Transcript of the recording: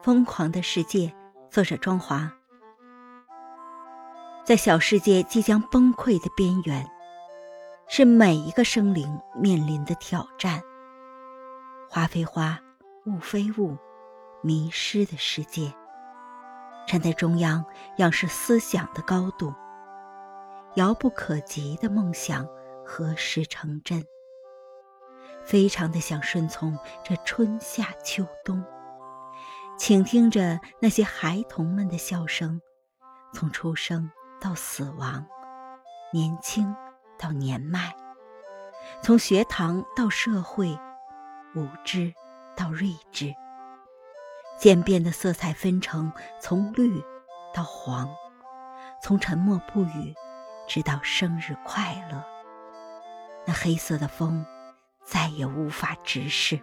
疯狂的世界，作者庄华。在小世界即将崩溃的边缘，是每一个生灵面临的挑战。花非花，雾非雾，迷失的世界。站在中央，仰视思想的高度。遥不可及的梦想何时成真？非常的想顺从这春夏秋冬。倾听着那些孩童们的笑声，从出生到死亡，年轻到年迈，从学堂到社会，无知到睿智，渐变的色彩分成，从绿到黄，从沉默不语，直到生日快乐。那黑色的风，再也无法直视。